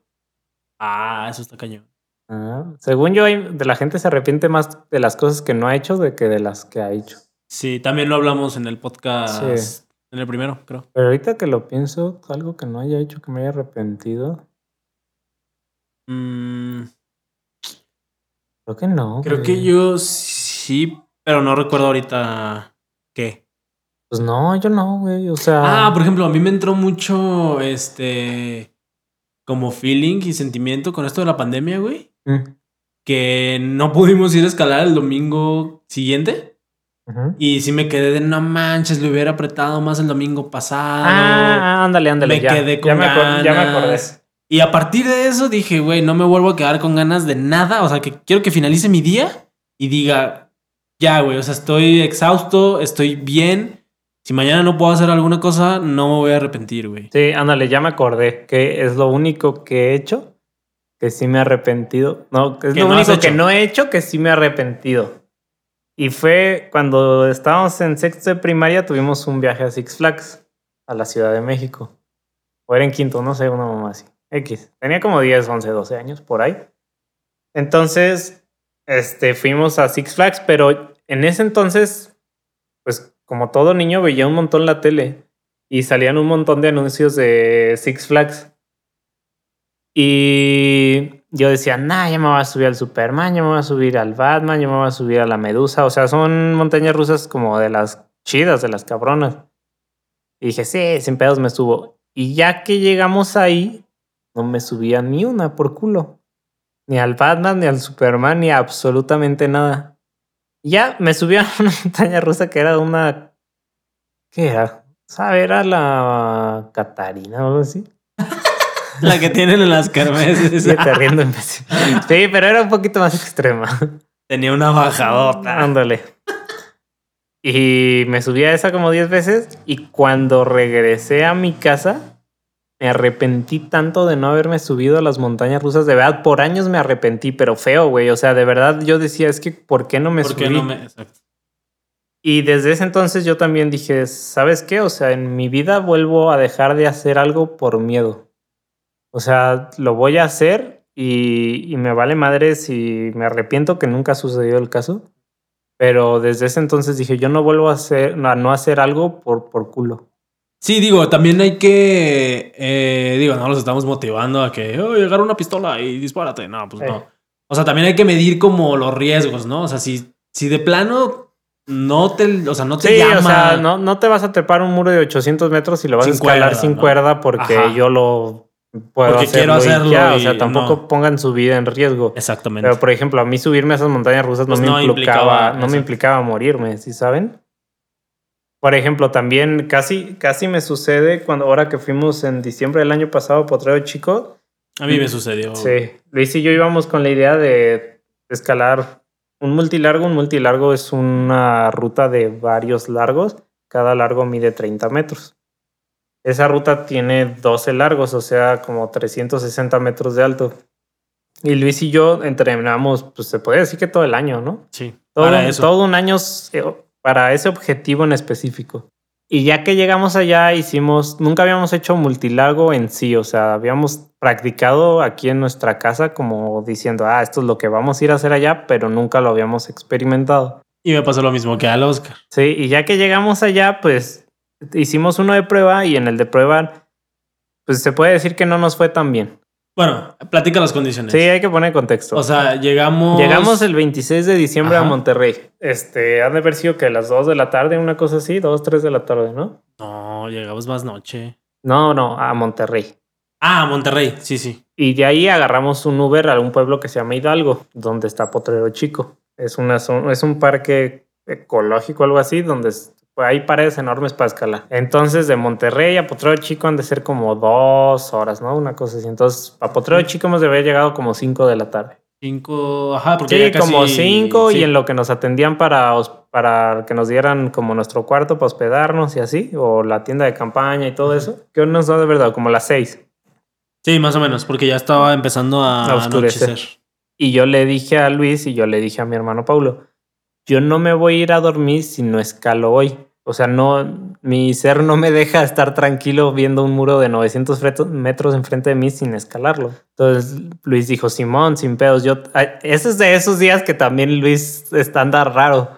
Ah, eso está cañón. Ah, según yo, de la gente se arrepiente más de las cosas que no ha hecho de que de las que ha hecho. Sí, también lo hablamos en el podcast. Sí. En el primero, creo. Pero ahorita que lo pienso, algo que no haya hecho que me haya arrepentido. Mm, Creo que no. creo güey. que yo sí, pero no recuerdo ahorita qué. Pues no, yo no, güey. O sea. Ah, por ejemplo, a mí me entró mucho este. Como feeling y sentimiento con esto de la pandemia, güey. Que no pudimos ir a escalar el domingo siguiente. Y sí me quedé de no manches, le hubiera apretado más el domingo pasado. Ah, ándale, ándale. me ya. quedé con ya, me acor- ya me ganas. acordé. Y a partir de eso dije, güey, no me vuelvo a quedar con ganas de nada. O sea, que quiero que finalice mi día y diga, ya, güey, o sea, estoy exhausto, estoy bien. Si mañana no puedo hacer alguna cosa, no me voy a arrepentir, güey. Sí, ándale, ya me acordé que es lo único que he hecho que sí me he arrepentido. No, es lo no único que no he hecho que sí me he arrepentido. Y fue cuando estábamos en sexto de primaria, tuvimos un viaje a Six Flags, a la Ciudad de México. O era en quinto, no sé, una mamá así. X. Tenía como 10, 11, 12 años por ahí. Entonces, este, fuimos a Six Flags, pero en ese entonces, pues como todo niño veía un montón la tele y salían un montón de anuncios de Six Flags. Y yo decía, nah, ya me voy a subir al Superman, ya me voy a subir al Batman, ya me voy a subir a la Medusa. O sea, son montañas rusas como de las chidas, de las cabronas. Y dije, sí, sin pedos me subo. Y ya que llegamos ahí, no me subía ni una por culo. Ni al Batman, ni al Superman, ni absolutamente nada. Ya me subí a una montaña rusa que era una. ¿Qué era? ¿Sabe? Era la Catarina o algo así. La que tienen en las kermeses. Sí, te riendo. Sí, pero era un poquito más extrema. Tenía una bajadota. Ándale. Y me subí a esa como 10 veces. Y cuando regresé a mi casa, me arrepentí tanto de no haberme subido a las montañas rusas. De verdad, por años me arrepentí, pero feo, güey. O sea, de verdad yo decía, es que, ¿por qué no me ¿Por subí? qué no me.? Exacto. Y desde ese entonces yo también dije, ¿sabes qué? O sea, en mi vida vuelvo a dejar de hacer algo por miedo. O sea, lo voy a hacer y, y me vale madre si me arrepiento que nunca sucedió el caso. Pero desde ese entonces dije, yo no vuelvo a hacer, a no hacer algo por, por culo. Sí, digo, también hay que. eh, digo, no los estamos motivando a que. Oh, agarra una pistola y dispárate. No, pues Eh. no. O sea, también hay que medir como los riesgos, ¿no? O sea, si, si de plano no te. O sea, no te Sí, llama. o sea, no, no te vas a trepar un muro de 800 metros y lo vas Sin a escalar cuerda, sin ¿no? cuerda porque Ajá. yo lo puedo Porque quiero hacerlo, y hacerlo ya, o y sea, tampoco no. pongan su vida en riesgo. Exactamente. Pero por ejemplo, a mí subirme a esas montañas rusas Pues no, no me implicaba, implicaba no me implicaba morirme, ¿sí saben? Por ejemplo, también casi, casi me sucede cuando ahora que fuimos en diciembre del año pasado a Potrero Chico, a mí me sucedió. Sí, Luis y yo íbamos con la idea de escalar un multilargo. Un multilargo es una ruta de varios largos. Cada largo mide 30 metros. Esa ruta tiene 12 largos, o sea, como 360 metros de alto. Y Luis y yo entrenamos, pues se puede decir que todo el año, ¿no? Sí. Todo, para eso. todo un año eh, para ese objetivo en específico. Y ya que llegamos allá, hicimos, nunca habíamos hecho multilargo en sí, o sea, habíamos practicado aquí en nuestra casa como diciendo, ah, esto es lo que vamos a ir a hacer allá, pero nunca lo habíamos experimentado. Y me pasó lo mismo que al Oscar. Sí, y ya que llegamos allá, pues hicimos uno de prueba y en el de prueba, pues se puede decir que no nos fue tan bien. Bueno, platica las condiciones. Sí, hay que poner contexto. O sea, llegamos. Llegamos el 26 de diciembre Ajá. a Monterrey. Este, han de haber sido que a las 2 de la tarde, una cosa así, 2, 3 de la tarde, ¿no? No, llegamos más noche. No, no, a Monterrey. Ah, Monterrey. Sí, sí. Y de ahí agarramos un Uber a un pueblo que se llama Hidalgo, donde está Potrero Chico. Es, una, es un parque ecológico, algo así, donde hay paredes enormes para escalar. Entonces, de Monterrey a Potrero Chico han de ser como dos horas, ¿no? Una cosa así. Entonces, a Potrero Chico hemos de haber llegado como 5 de la tarde. Cinco. Ajá, porque Sí, ya casi- como cinco sí. y en lo que nos atendían para, para que nos dieran como nuestro cuarto para hospedarnos y así, o la tienda de campaña y todo eso, que nos da de verdad como las seis. Sí, más o menos, porque ya estaba empezando a, A oscurecer. anochecer. Y yo le dije a Luis y yo le dije a mi hermano Paulo, yo no me voy a ir a dormir si no escalo hoy. O sea, no, mi ser no me deja estar tranquilo viendo un muro de 900 freto- metros enfrente de mí sin escalarlo. Entonces Luis dijo, Simón, sin pedos, yo... Ese es de esos días que también Luis está anda raro.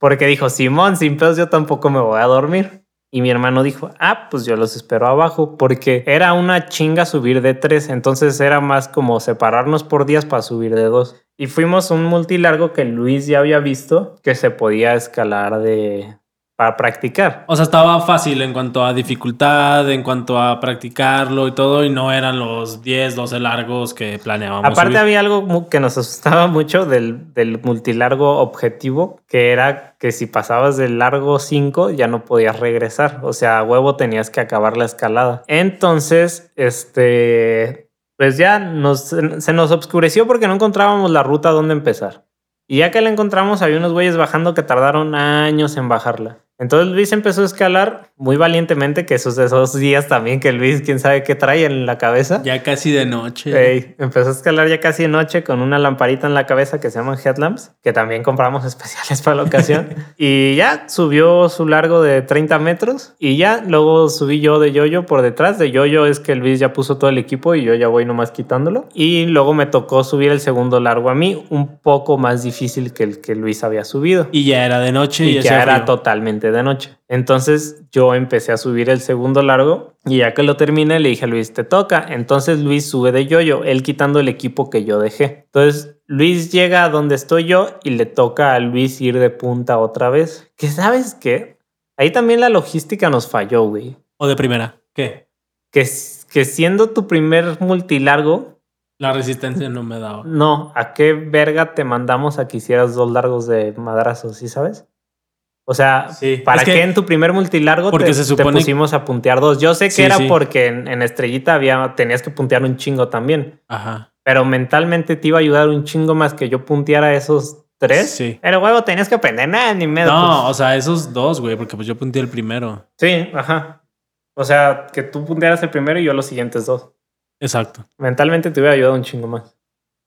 Porque dijo, Simón, sin pedos, yo tampoco me voy a dormir. Y mi hermano dijo, ah, pues yo los espero abajo, porque era una chinga subir de tres, entonces era más como separarnos por días para subir de dos. Y fuimos un multilargo que Luis ya había visto que se podía escalar de para practicar. O sea, estaba fácil en cuanto a dificultad, en cuanto a practicarlo y todo, y no eran los 10, 12 largos que planeábamos. Aparte subir. había algo que nos asustaba mucho del, del multilargo objetivo, que era que si pasabas del largo 5 ya no podías regresar. O sea, a huevo tenías que acabar la escalada. Entonces, este, pues ya nos, se nos obscureció porque no encontrábamos la ruta donde empezar. Y ya que la encontramos, había unos güeyes bajando que tardaron años en bajarla. Entonces Luis empezó a escalar muy valientemente, que esos esos días también que Luis, quién sabe qué trae en la cabeza. Ya casi de noche. Ey, empezó a escalar ya casi de noche con una lamparita en la cabeza que se llaman headlamps, que también compramos especiales para la ocasión. y ya subió su largo de 30 metros y ya luego subí yo de yoyo por detrás. De yoyo es que Luis ya puso todo el equipo y yo ya voy nomás quitándolo. Y luego me tocó subir el segundo largo a mí, un poco más difícil que el que Luis había subido. Y ya era de noche y, Y ya era frío. totalmente de noche. Entonces yo empecé a subir el segundo largo y ya que lo terminé le dije a Luis, te toca. Entonces Luis sube de yoyo, él quitando el equipo que yo dejé. Entonces Luis llega a donde estoy yo y le toca a Luis ir de punta otra vez. Que sabes qué? Ahí también la logística nos falló, güey. O de primera. ¿Qué? Que, que siendo tu primer multilargo, La resistencia no me daba. no, ¿a qué verga te mandamos a que hicieras dos largos de madrazos, ¿sí sabes? O sea, Sí. ¿para Es que- qué en tu primer multilargo Porque te, se te supone- pusimos a puntear dos? Yo sé que Sí, era sí. porque en, en Estrellita había, tenías que puntear un chingo también, Ajá. pero mentalmente te iba a ayudar un chingo más que yo punteara esos tres. Sí. Pero huevo, tenías que aprender nada, ni medio. No, o sea, esos dos, güey, porque pues yo punté el primero. Sí, ajá. O sea, que tú puntearas el primero y yo los siguientes dos. Exacto. Mentalmente te hubiera ayudado un chingo más.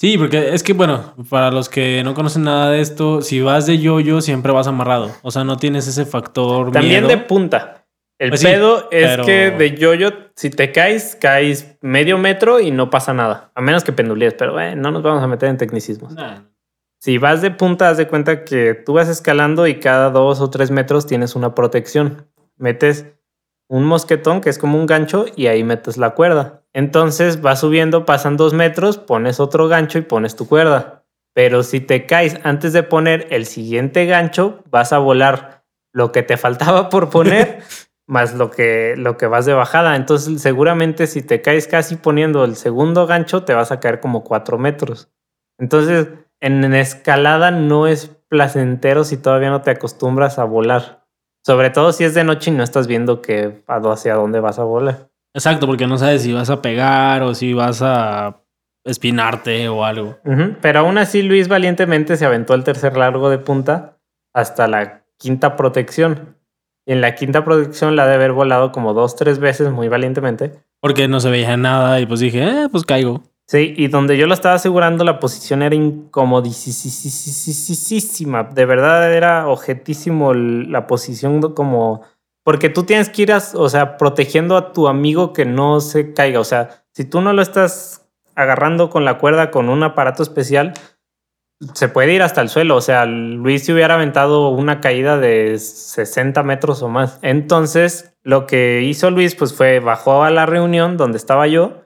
Sí, porque es que, bueno, para los que no conocen nada de esto, si vas de yo-yo siempre vas amarrado. O sea, no tienes ese factor También miedo. de punta. El Pues sí, pedo es pero- que de yoyo, si te caes, caes medio metro y no pasa nada. A menos que pendulees, pero eh, no nos vamos a meter en tecnicismos. Nah. Si vas de punta, haz de cuenta que tú vas escalando y cada dos o tres metros tienes una protección. Metes un mosquetón que es como un gancho y ahí metes la cuerda. Entonces vas subiendo, pasan dos metros, pones otro gancho y pones tu cuerda. Pero si te caes antes de poner el siguiente gancho, vas a volar lo que te faltaba por poner más lo que, lo que vas de bajada. Entonces seguramente si te caes casi poniendo el segundo gancho, te vas a caer como cuatro metros. Entonces en escalada no es placentero si todavía no te acostumbras a volar. Sobre todo si es de noche y no estás viendo que hacia dónde vas a volar. Exacto, porque no sabes si vas a pegar o si vas a espinarte o algo. Pero aún así Luis valientemente se aventó el tercer largo de punta hasta la quinta protección. Y en la quinta protección la de haber volado como dos, tres veces muy valientemente. Porque no se veía nada y pues dije, eh, pues caigo. Sí, y donde yo lo estaba asegurando, la posición era incomodísima. De verdad era objetísimo la posición como... Porque tú tienes que ir, o sea, protegiendo a tu amigo que no se caiga. O sea, si tú no lo estás agarrando con la cuerda con un aparato especial, se puede ir hasta el suelo. O sea, Luis se hubiera aventado una caída de 60 metros o más. Entonces, lo que hizo Luis, pues fue bajó a la reunión donde estaba yo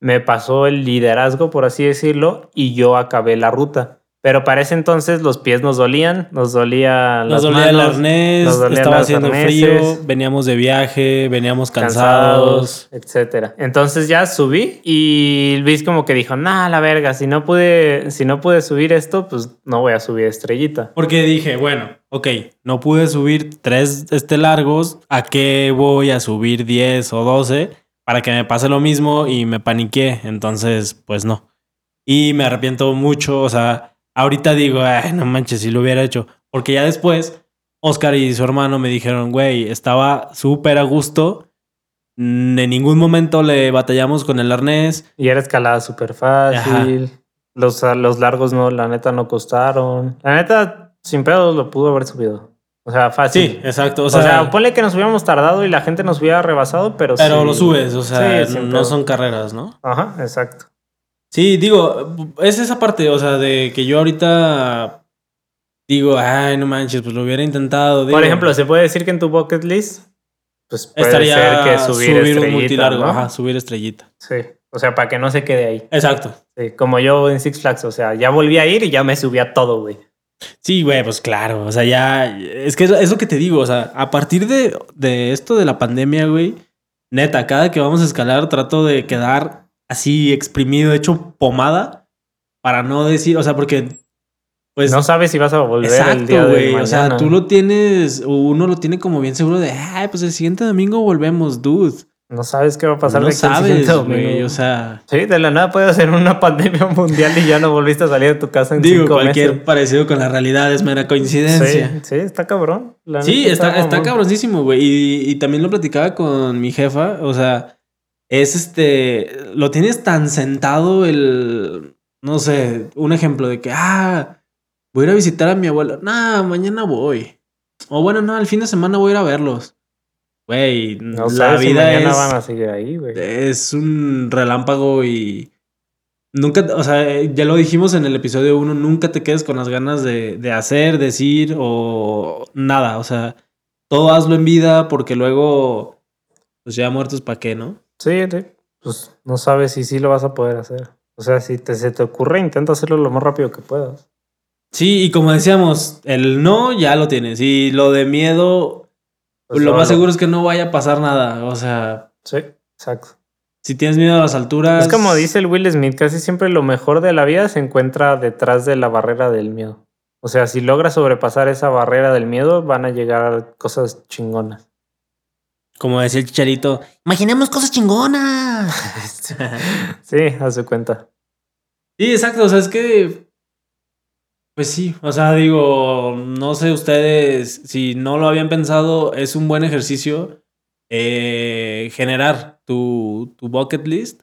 me pasó el liderazgo, por así decirlo, y yo acabé la ruta. Pero para ese entonces los pies nos dolían, nos dolía nos dolía el arnés, estaba haciendo frío, veníamos de viaje, veníamos cansados, etcétera. Entonces ya subí y Luis como que dijo, "Nah, la verga, si no pude si no pude subir esto, pues no voy a subir estrellita." Porque dije, bueno, ok, no pude subir tres este largos, ¿a qué voy a subir 10 o 12? para que me pase lo mismo y me paniqué. Entonces, pues no. Y me arrepiento mucho. O sea, ahorita digo, Ay, no manches, si lo hubiera hecho. Porque ya después, Oscar y su hermano me dijeron, güey, estaba súper a gusto. En ningún momento le batallamos con el arnés. Y era escalada súper fácil. Los, los largos no, la neta no costaron. La neta, sin pedos lo pudo haber subido. O sea, fácil. Sí, exacto. O sea, ponle que nos hubiéramos tardado y la gente nos hubiera rebasado, pero Pero lo subes, o sea, no son carreras, ¿no? Ajá, exacto. Sí, digo, es esa parte, o sea, de que yo ahorita digo, ay, no manches, pues lo hubiera intentado. Por ejemplo, se puede decir que en tu bucket list, pues puede Estaría ser que subir, subir un multilargo, ajá, subir estrellita. Sí, o sea, para que no se quede ahí. Exacto. Sí, como yo en Six Flags, o sea, ya volví a ir y ya me subía todo, güey. Sí, güey, pues claro. O sea, ya. Es que es lo que te digo. O sea, a partir de, de esto de la pandemia, güey, neta, cada que vamos a escalar trato de quedar así exprimido, hecho pomada, para no decir, o sea, porque. Pues, no sabes si vas a volver exacto, el día güey. O sea, tú lo tienes, uno lo tiene como bien seguro de, ay, pues el siguiente domingo volvemos, dude. No sabes qué va a pasar. No sabes, güey, o sea... Sí, de la nada puede ser una pandemia mundial y ya no volviste a salir de tu casa en Digo, cualquier parecido con la realidad es mera coincidencia. Sí, sí está cabrón. sí, está, está, cabronísimo, güey. Y, y también lo platicaba con mi jefa, o sea, es este... Lo tienes tan sentado el... No sé, un ejemplo de que, ah, voy a ir a visitar a mi abuelo. Nah, mañana voy. O bueno, no, el fin de semana voy a ir a verlos. Güey, no la vida es, van a seguir ahí, güey. Es un relámpago y nunca, o sea, ya lo dijimos en el episodio 1, nunca te quedes con las ganas de, de hacer, decir o nada, o sea, todo hazlo en vida porque luego, pues ya muertos, ¿para qué, no? Sí, sí, pues no sabes si sí lo vas a poder hacer. O sea, si te, se te ocurre, intenta hacerlo lo más rápido que puedas. Sí, y como decíamos, el no ya lo tienes. Y lo de miedo, pues lo más seguro es que no vaya a pasar nada. O sea. Sí, exacto. Si tienes miedo a las alturas. Es como dice el Will Smith, casi siempre lo mejor de la vida se encuentra detrás de la barrera del miedo. O sea, si logras sobrepasar esa barrera del miedo, van a llegar cosas chingonas. Como decía el chicharito, imaginemos cosas chingonas. sí, hace cuenta. Sí, exacto. O sea, es que pues sí, o sea, digo, no sé ustedes si no lo habían pensado, es un buen ejercicio eh, generar tu, tu bucket list.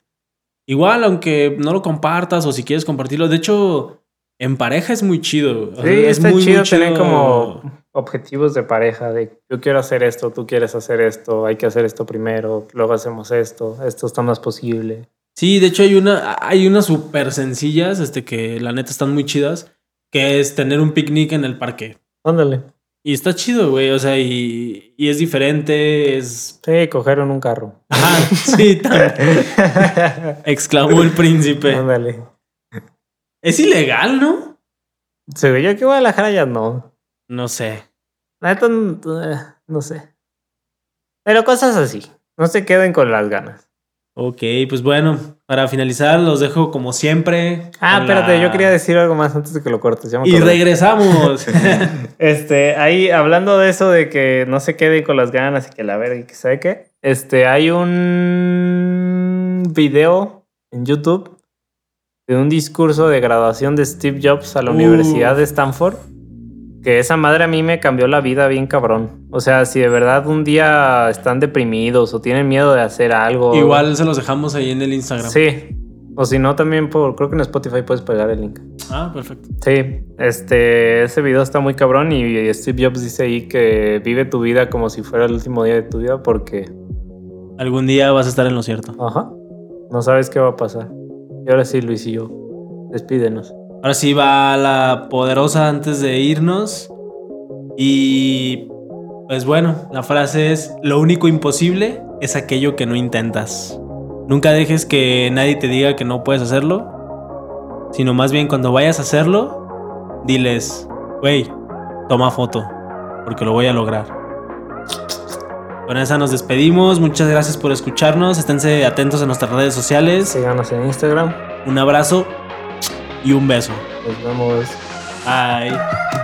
Igual, aunque no lo compartas o si quieres compartirlo, de hecho, en pareja es muy chido. Sí, es muy, chido, tener como objetivos de pareja, de yo quiero hacer esto, tú quieres hacer esto, hay que hacer esto primero, luego hacemos esto, esto está más posible. Sí, de hecho hay una, hay unas súper sencillas, este, que la neta están muy chidas que es tener un picnic en el parque. Ándale. Y está chido, güey. O sea, y, y es diferente, es... Sí, cogieron un carro. Ajá, sí, exclamó el príncipe. Ándale. Es ilegal, ¿no? Se veía que Guadalajara ya no. No sé. La neta, n- eh, no sé. Pero cosas así. No se queden con las ganas. Ok, pues bueno, para finalizar, los dejo como siempre. Ah, espérate, la- yo quería decir algo más antes de que lo cortes. ya me Y regresamos. Este, ahí hablando de eso de que no se queden con las ganas y que la verga y que sabe qué. Este, hay un video en YouTube de un discurso de graduación de Steve Jobs a la Uh. Universidad de Stanford. Que esa madre a mí me cambió la vida bien cabrón. O sea, si de verdad un día están deprimidos o tienen miedo de hacer algo. Igual se los dejamos ahí en el Instagram. Sí. O si no, también por, creo que en Spotify puedes pegar el link. Ah, perfecto. Sí, este, ese video está muy cabrón y Steve Jobs dice ahí que vive tu vida como si fuera el último día de tu vida porque, Algún día vas a estar en lo cierto. ajá, no sabes qué va a pasar. Y ahora sí, Luis y yo, despídenos. Ahora sí va la poderosa antes de irnos. Y pues bueno, la frase es, lo único imposible es aquello que no intentas. Nunca dejes que nadie te diga que no puedes hacerlo, sino más bien cuando vayas a hacerlo, diles, güey, toma foto, porque lo voy a lograr. Con esa nos despedimos, muchas gracias por escucharnos, esténse atentos en nuestras redes sociales, Síganos en Instagram. un abrazo y un beso. Nos vemos. Bye.